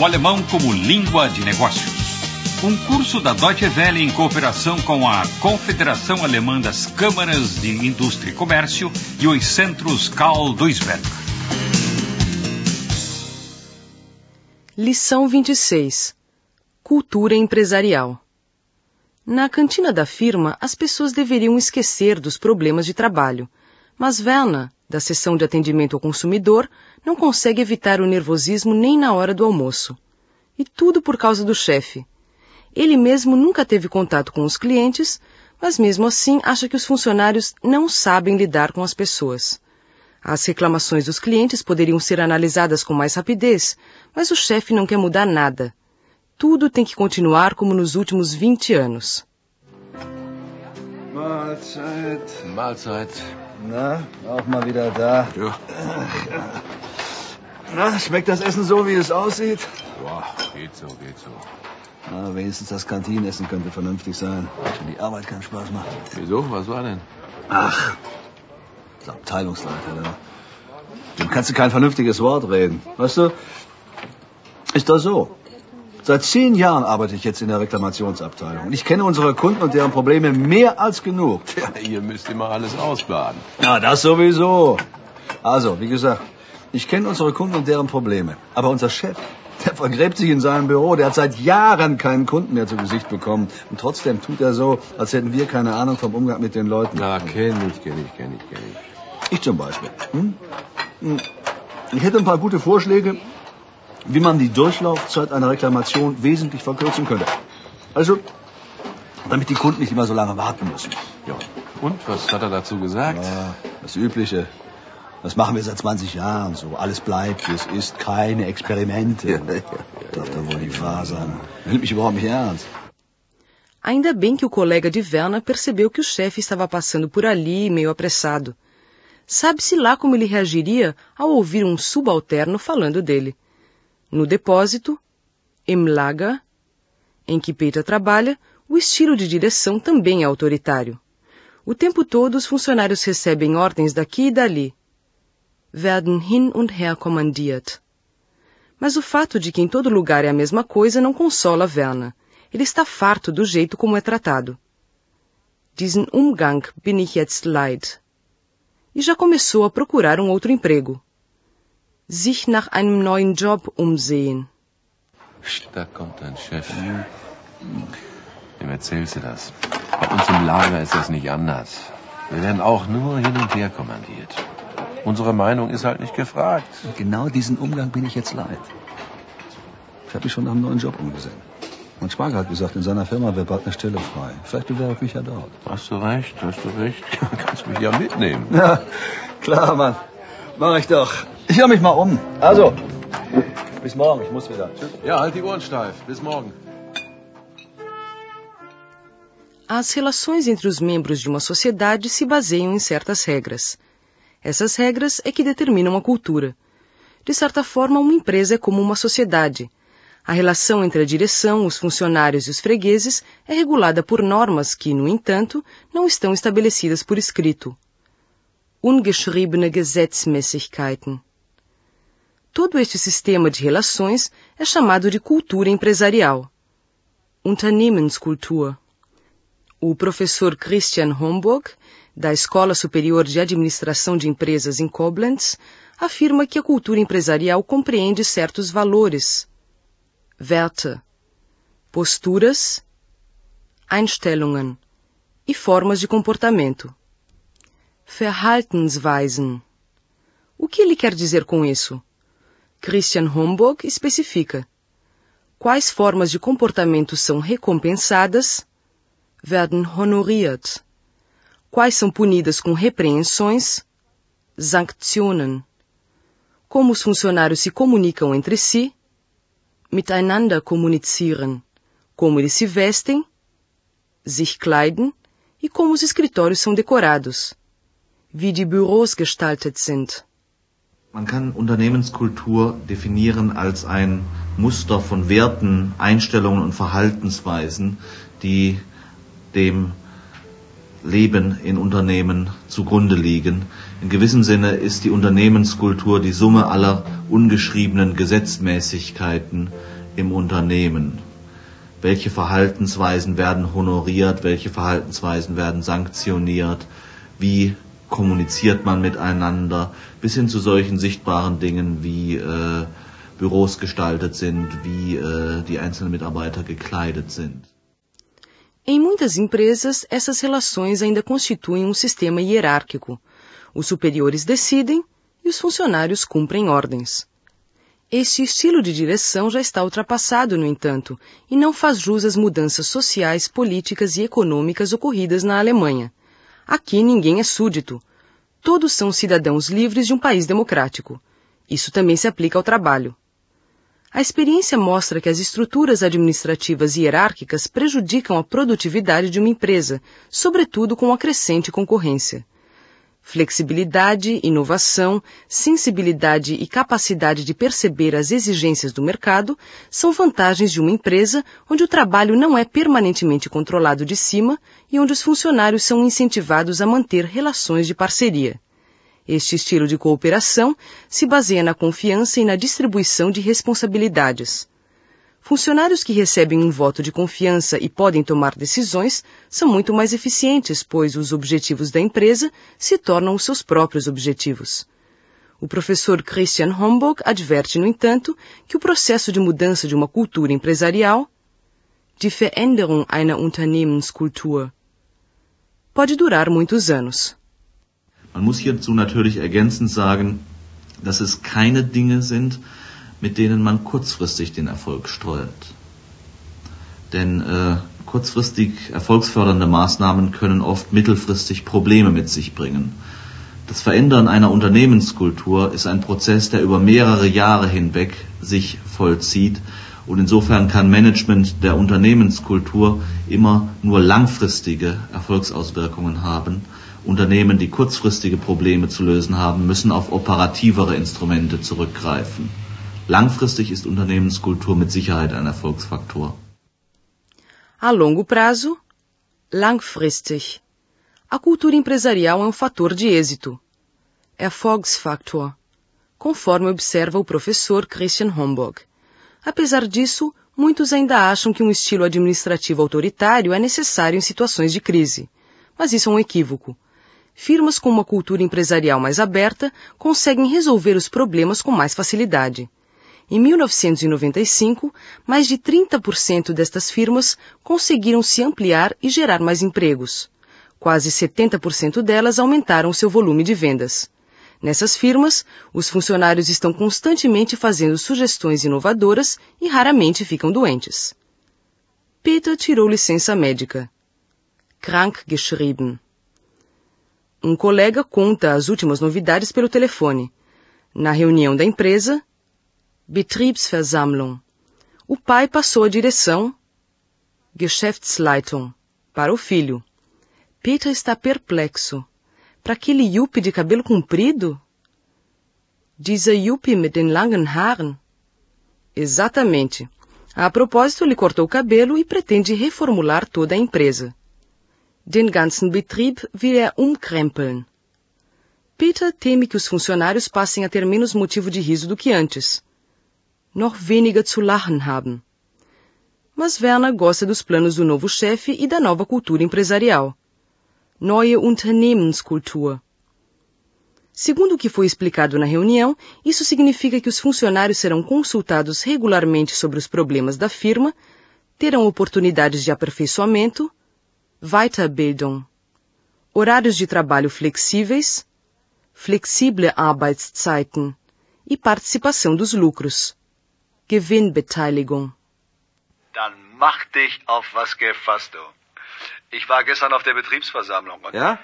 o alemão como língua de negócios. Um curso da Deutsche Welle em cooperação com a Confederação Alemã das Câmaras de Indústria e Comércio e os Centros Karl Duisberg. Lição 26 Cultura empresarial Na cantina da firma, as pessoas deveriam esquecer dos problemas de trabalho, mas Werner, da seção de atendimento ao consumidor, não consegue evitar o nervosismo nem na hora do almoço. E tudo por causa do chefe. Ele mesmo nunca teve contato com os clientes, mas mesmo assim acha que os funcionários não sabem lidar com as pessoas. As reclamações dos clientes poderiam ser analisadas com mais rapidez, mas o chefe não quer mudar nada. Tudo tem que continuar como nos últimos 20 anos. Mahlzeit. Mahlzeit. Na, auch mal wieder da. Ja. Na, schmeckt das Essen so, wie es aussieht? Boah, geht so, geht so. Na, wenigstens das Kantinenessen könnte vernünftig sein. Wenn die Arbeit keinen Spaß macht. Wieso? Was war denn? Ach, das Abteilungsleiter, da. Dem kannst du kein vernünftiges Wort reden. Weißt du, ist doch so. Seit zehn Jahren arbeite ich jetzt in der Reklamationsabteilung. Und ich kenne unsere Kunden und deren Probleme mehr als genug. Ja, ihr müsst immer alles ausbaden. Ja, das sowieso. Also, wie gesagt, ich kenne unsere Kunden und deren Probleme. Aber unser Chef, der vergräbt sich in seinem Büro. Der hat seit Jahren keinen Kunden mehr zu Gesicht bekommen. Und trotzdem tut er so, als hätten wir keine Ahnung vom Umgang mit den Leuten. Na, kenn ich, kenn ich, kenn ich, kenn ich. Ich zum Beispiel. Hm? Hm. Ich hätte ein paar gute Vorschläge, wie man die Durchlaufzeit einer Reklamation wesentlich verkürzen könnte. Also, damit die Kunden nicht immer so lange warten müssen. Ja. Und, was hat er dazu gesagt? Ja, das Übliche. Das machen wir seit 20 Jahren so. Alles bleibt, wie es ist. Keine Experimente. Ja, ja, ja, Darf da wohl die wahr sein. Nimmt mich überhaupt nicht ernst. Ainda bem que o colega de Werner percebeu que o chefe estava passando por ali meio apressado. Sabe-se lá como ele reagiria ao ouvir um subalterno falando dele. No depósito, im Lager, em que Peter trabalha, o estilo de direção também é autoritário. O tempo todo os funcionários recebem ordens daqui e dali. Werden hin und her kommandiert. Mas o fato de que em todo lugar é a mesma coisa não consola Werner. Ele está farto do jeito como é tratado. Diesen Umgang bin ich jetzt leid. E já começou a procurar um outro emprego. Sich nach einem neuen Job umsehen. Da kommt dein Chef. Dem erzählst du das. Bei uns im Lager ist das nicht anders. Wir werden auch nur hin und her kommandiert. Unsere Meinung ist halt nicht gefragt. Und genau diesen Umgang bin ich jetzt leid. Ich habe mich schon nach einem neuen Job umgesehen. Mein Schwager hat gesagt, in seiner Firma wäre bald eine Stelle frei. Vielleicht bewerbe ich mich ja dort. Hast du recht, hast du recht. Kannst mich ja mitnehmen. Ja, klar, Mann. Mach ich doch. Ich höre mich mal um. Also, bis morgen. Ich muss wieder. Tschüss. Ja, halt die Ohren steif. Bis morgen. As relações entre os membros de uma sociedade se baseiam em certas regras. Essas regras é que determinam a cultura. De certa forma, uma empresa é como uma sociedade. A relação entre a direção, os funcionários e os fregueses é regulada por normas que, no entanto, não estão estabelecidas por escrito. Ungeschriebene Gesetzmäßigkeiten. Todo este sistema de relações é chamado de cultura empresarial. Unternehmenskultur. O professor Christian Homburg, da Escola Superior de Administração de Empresas em Koblenz, afirma que a cultura empresarial compreende certos valores, Werte, posturas, Einstellungen e formas de comportamento. Verhaltensweisen. O que ele quer dizer com isso? Christian Homburg especifica. Quais formas de comportamento são recompensadas? Werden honoriert. Quais são punidas com repreensões? Sanktionen. Como os funcionários se comunicam entre si? Miteinander kommunizieren. Como eles se vestem? Sich kleiden. E como os escritórios são decorados? Wie die Büros gestaltet sind. Man kann Unternehmenskultur definieren als ein Muster von Werten, Einstellungen und Verhaltensweisen, die dem Leben in Unternehmen zugrunde liegen. In gewissem Sinne ist die Unternehmenskultur die Summe aller ungeschriebenen Gesetzmäßigkeiten im Unternehmen. Welche Verhaltensweisen werden honoriert, welche Verhaltensweisen werden sanktioniert, wie kommuniziert man miteinander, bis hin zu solchen sichtbaren Dingen wie äh, Büros gestaltet sind, wie äh, die einzelnen Mitarbeiter gekleidet sind. Em muitas empresas, essas relações ainda constituem um sistema hierárquico. Os superiores decidem e os funcionários cumprem ordens. Este estilo de direção já está ultrapassado, no entanto, e não faz jus às mudanças sociais, políticas e econômicas ocorridas na Alemanha. Aqui ninguém é súdito. Todos são cidadãos livres de um país democrático. Isso também se aplica ao trabalho. A experiência mostra que as estruturas administrativas hierárquicas prejudicam a produtividade de uma empresa, sobretudo com a crescente concorrência. Flexibilidade, inovação, sensibilidade e capacidade de perceber as exigências do mercado são vantagens de uma empresa onde o trabalho não é permanentemente controlado de cima e onde os funcionários são incentivados a manter relações de parceria. Este estilo de cooperação se baseia na confiança e na distribuição de responsabilidades. Funcionários que recebem um voto de confiança e podem tomar decisões são muito mais eficientes, pois os objetivos da empresa se tornam os seus próprios objetivos. O professor Christian Homburg adverte, no entanto, que o processo de mudança de uma cultura empresarial, die Veränderung einer Unternehmenskultur, pode durar muitos anos. Man muss hierzu natürlich ergänzend sagen, dass es keine Dinge sind, mit denen man kurzfristig den Erfolg steuert. Denn äh, kurzfristig erfolgsfördernde Maßnahmen können oft mittelfristig Probleme mit sich bringen. Das Verändern einer Unternehmenskultur ist ein Prozess, der über mehrere Jahre hinweg sich vollzieht und insofern kann Management der Unternehmenskultur immer nur langfristige Erfolgsauswirkungen haben Unternehmen, die kurzfristige Probleme zu lösen haben, müssen auf operativere Instrumente zurückgreifen. Langfristig ist Unternehmenskultur mit Sicherheit ein Erfolgsfaktor. A longo prazo, langfristig. A cultura empresarial é um fator de êxito. Erfolgsfaktor, conforme observa o professor Christian Homburg. Apesar disso, muitos ainda acham que um estilo administrativo autoritário é necessário em situações de crise. Mas isso é um equívoco firmas com uma cultura empresarial mais aberta conseguem resolver os problemas com mais facilidade. Em 1995, mais de 30% destas firmas conseguiram se ampliar e gerar mais empregos. Quase 70% delas aumentaram seu volume de vendas. Nessas firmas, os funcionários estão constantemente fazendo sugestões inovadoras e raramente ficam doentes. Peter tirou licença médica. Krankgeschrieben. Um colega conta as últimas novidades pelo telefone. Na reunião da empresa, Betriebsversammlung, o pai passou a direção, Geschäftsleitung, para o filho. Peter está perplexo. Para aquele Yuppie de cabelo comprido? Dieser Yuppie mit den langen Haaren? Exatamente. A propósito, ele cortou o cabelo e pretende reformular toda a empresa. Den ganzen Betrieb will er umkrempeln. Peter teme que os funcionários passem a ter menos motivo de riso do que antes. Noch weniger zu lachen haben. Mas Werner gosta dos planos do novo chefe e da nova cultura empresarial. Neue Unternehmenskultur. Segundo o que foi explicado na reunião, isso significa que os funcionários serão consultados regularmente sobre os problemas da firma, terão oportunidades de aperfeiçoamento, Weiterbildung, horários de trabalho flexíveis, flexible Arbeitszeiten e participação dos lucros. Gewinnbeteiligung. Dann mach dich auf was gefasst, du. Ich war gestern auf der Betriebsversammlung und... Ja?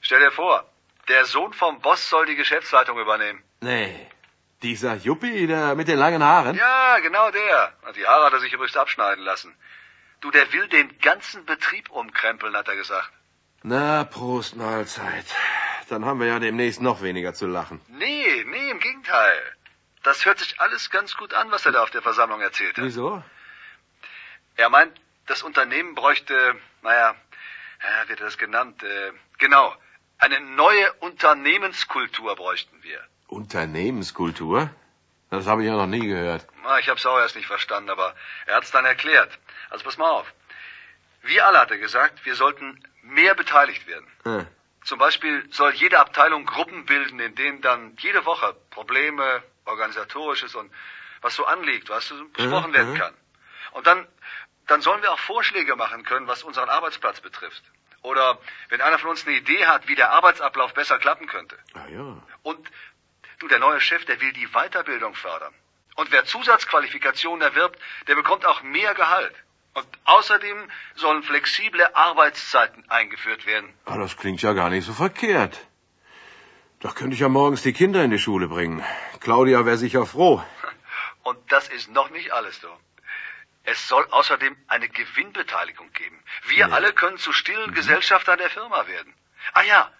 Stell dir vor, der Sohn vom Boss soll die Geschäftsleitung übernehmen. Nee. Dieser Juppie der mit den langen Haaren? Ja, genau der. Die Haare hat er sich übrigens abschneiden lassen. Du, der will den ganzen Betrieb umkrempeln, hat er gesagt. Na, Prost Mahlzeit. Dann haben wir ja demnächst noch weniger zu lachen. Nee, nee, im Gegenteil. Das hört sich alles ganz gut an, was er da auf der Versammlung erzählt hat. Wieso? Er meint, das Unternehmen bräuchte, naja, ja, wird das genannt? Äh, genau. Eine neue Unternehmenskultur bräuchten wir. Unternehmenskultur? Das habe ich ja noch nie gehört. Na, ich habe es auch erst nicht verstanden, aber er hat es dann erklärt. Also pass mal auf. Wir alle, hat er gesagt, wir sollten mehr beteiligt werden. Hm. Zum Beispiel soll jede Abteilung Gruppen bilden, in denen dann jede Woche Probleme, organisatorisches und was so anliegt, was so besprochen Mhm, werden mhm. kann. Und dann, dann sollen wir auch Vorschläge machen können, was unseren Arbeitsplatz betrifft. Oder wenn einer von uns eine Idee hat, wie der Arbeitsablauf besser klappen könnte. Ah ja. Und du, der neue Chef, der will die Weiterbildung fördern. Und wer Zusatzqualifikationen erwirbt, der bekommt auch mehr Gehalt. Und außerdem sollen flexible Arbeitszeiten eingeführt werden. Ah, das klingt ja gar nicht so verkehrt. Da könnte ich ja morgens die Kinder in die Schule bringen. Claudia wäre sicher froh. Und das ist noch nicht alles, du. Es soll außerdem eine Gewinnbeteiligung geben. Wir Nee. alle können zu stillen Gesellschaftern der Firma werden. Ah ja,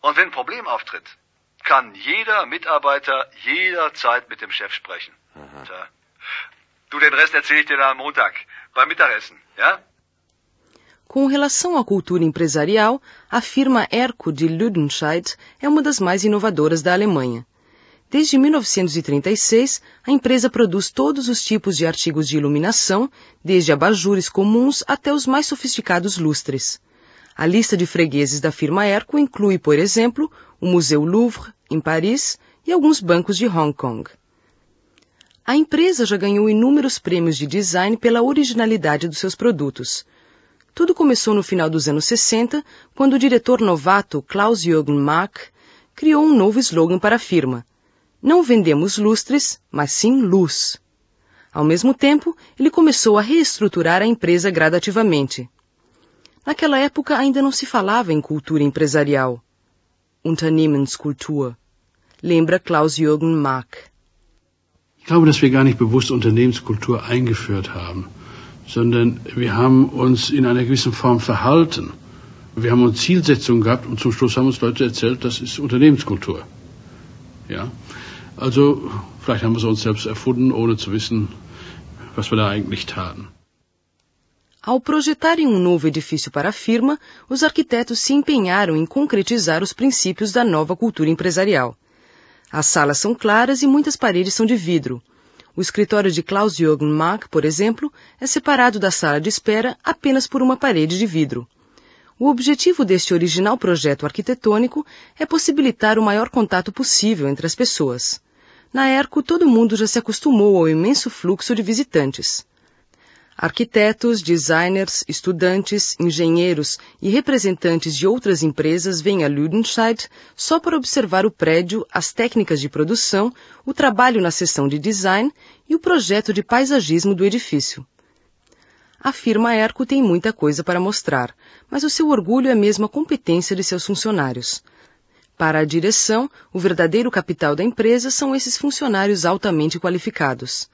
und wenn ein Problem auftritt, kann jeder Mitarbeiter jederzeit mit dem Chef sprechen. Tja. Du, den Rest erzähle ich dir dann am Montag, beim Mittagessen, ja? Com relação à cultura empresarial, a firma Erco de Lüdenscheid é uma das mais inovadoras da Alemanha. Desde 1936, a empresa produz todos os tipos de artigos de iluminação, desde abajures comuns até os mais sofisticados lustres. A lista de fregueses da firma Erco inclui, por exemplo, o Museu Louvre, em Paris, e alguns bancos de Hong Kong. A empresa já ganhou inúmeros prêmios de design pela originalidade dos seus produtos. Tudo começou no final dos anos 60, quando o diretor novato Klaus-Jürgen Mack criou um novo slogan para a firma. Não vendemos lustres, mas sim luz. Ao mesmo tempo, ele começou a reestruturar a empresa gradativamente. Naquela época ainda não se falava em cultura empresarial. Unternehmenskultur. Lembra Klaus-Jürgen Mack. Ich glaube, dass wir gar nicht bewusst Unternehmenskultur eingeführt haben, sondern wir haben uns in einer gewissen Form verhalten. Wir haben uns Zielsetzungen gehabt und zum Schluss haben uns Leute erzählt, das ist Unternehmenskultur. Ja, also vielleicht haben wir es uns selbst erfunden, ohne zu wissen, was wir da eigentlich taten. Ao projetarem um novo edifício para a firma, os arquitetos se empenharam em concretizar os princípios da nova cultura empresarial. As salas são claras e muitas paredes são de vidro. O escritório de Klaus-Jürgen Mack, por exemplo, é separado da sala de espera apenas por uma parede de vidro. O objetivo deste original projeto arquitetônico é possibilitar o maior contato possível entre as pessoas. Na ERCO, todo mundo já se acostumou ao imenso fluxo de visitantes. Arquitetos, designers, estudantes, engenheiros e representantes de outras empresas vêm a Lüdenscheid só para observar o prédio, as técnicas de produção, o trabalho na seção de design e o projeto de paisagismo do edifício. A firma Erco tem muita coisa para mostrar, mas o seu orgulho é mesmo a competência de seus funcionários. Para a direção, o verdadeiro capital da empresa são esses funcionários altamente qualificados.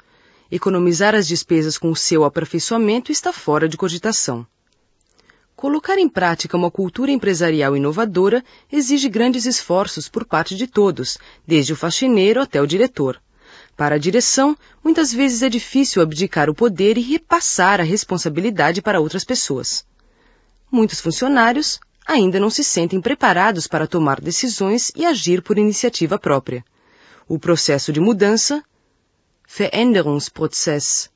Economizar as despesas com o seu aperfeiçoamento está fora de cogitação. Colocar em prática uma cultura empresarial inovadora exige grandes esforços por parte de todos, desde o faxineiro até o diretor. Para a direção, muitas vezes é difícil abdicar o poder e repassar a responsabilidade para outras pessoas. Muitos funcionários ainda não se sentem preparados para tomar decisões e agir por iniciativa própria. O processo de mudança Veränderungsprozess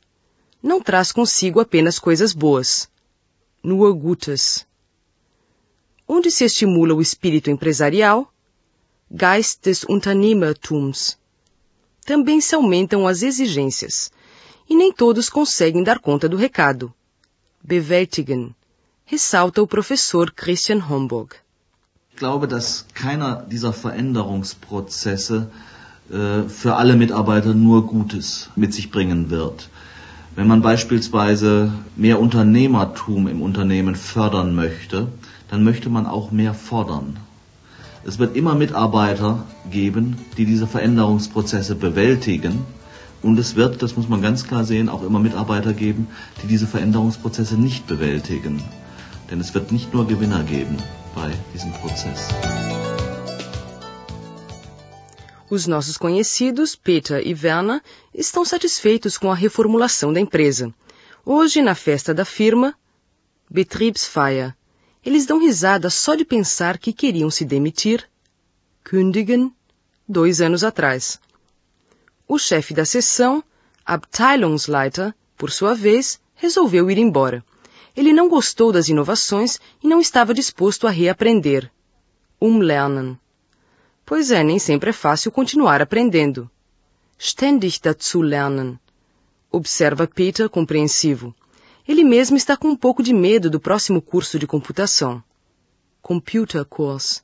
não traz consigo apenas coisas boas, nur Gutes. Onde se estimula o espírito empresarial, Geist des Unternehmertums, também se aumentam as exigências, e nem todos conseguem dar conta do recado. Bewältigen, ressalta o professor Christian Homburg. Ich glaube, dass keiner dieser Veränderungsprozesse für alle Mitarbeiter nur Gutes mit sich bringen wird. Wenn man beispielsweise mehr Unternehmertum im Unternehmen fördern möchte, dann möchte man auch mehr fordern. Es wird immer Mitarbeiter geben, die diese Veränderungsprozesse bewältigen. Und es wird, das muss man ganz klar sehen, auch immer Mitarbeiter geben, die diese Veränderungsprozesse nicht bewältigen. Denn es wird nicht nur Gewinner geben bei diesem Prozess. Os nossos conhecidos, Peter e Werner, estão satisfeitos com a reformulação da empresa. Hoje, na festa da firma, Betriebsfeier, Eles dão risada só de pensar que queriam se demitir, kündigen, dois anos atrás. O chefe da seção, Abteilungsleiter, por sua vez, resolveu ir embora. Ele não gostou das inovações e não estava disposto a reaprender. Umlernen. Pois é, nem sempre é fácil continuar aprendendo. Ständig dazu lernen. Observa Peter compreensivo. Ele mesmo está com um pouco de medo do próximo curso de computação. Computer Course.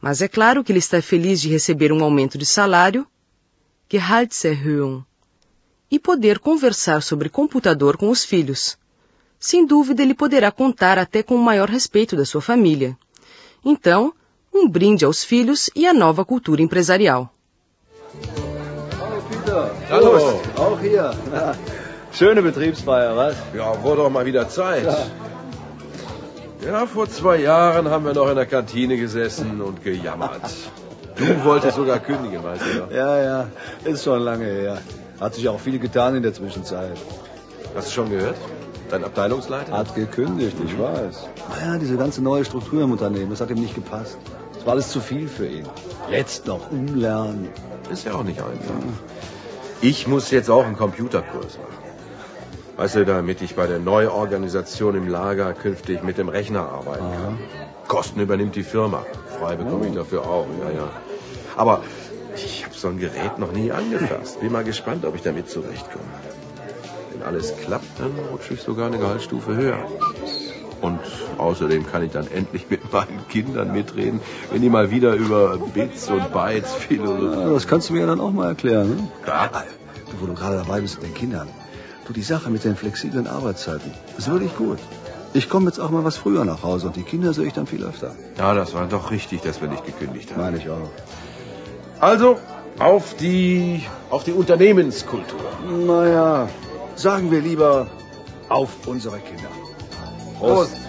Mas é claro que ele está feliz de receber um aumento de salário, Gehaltserhöhung, e poder conversar sobre computador com os filhos. Sem dúvida, ele poderá contar até com o maior respeito da sua família. Então, um brinde aos filhos e à nova cultura empresarial. Hallo Peter. Hallo. Auch hier. Schöne Betriebsfeier, was? Ja, wurde doch mal wieder Zeit. Ja. ja, vor zwei Jahren haben wir noch in der Kantine gesessen und gejammert. Du wolltest sogar kündigen, weißt du noch? Ja, ja, ist schon lange her. Hat sich auch viel getan in der Zwischenzeit. Hast du schon gehört? Dein Abteilungsleiter? Hat gekündigt, ich mhm. weiß. Naja, diese ganze neue Struktur im Unternehmen, das hat ihm nicht gepasst. Das war alles zu viel für ihn. Jetzt noch umlernen. Ist ja auch nicht einfach. Ich muss jetzt auch einen Computerkurs machen. Weißt du, damit ich bei der Neuorganisation im Lager künftig mit dem Rechner arbeiten Aha. kann. Kosten übernimmt die Firma. Frei bekomme oh. ich dafür auch, ja, ja. Aber ich habe so ein Gerät noch nie angefasst. Bin mal gespannt, ob ich damit zurechtkomme. Wenn alles klappt, dann rutsche ich sogar eine Gehaltsstufe höher. Und außerdem kann ich dann endlich mit meinen Kindern mitreden, wenn die mal wieder über Bits und Bytes philosophieren. Ja, das kannst du mir ja dann auch mal erklären. Ne? Klar. Du, wo du gerade dabei bist mit den Kindern. Du, die Sache mit den flexiblen Arbeitszeiten ist wirklich gut. Ich komme jetzt auch mal was früher nach Hause und die Kinder sehe ich dann viel öfter. Ja, das war doch richtig, dass wir nicht gekündigt haben. Meine ich auch. Also, auf die, auf die Unternehmenskultur. Naja, sagen wir lieber auf unsere Kinder. Prost. Prost.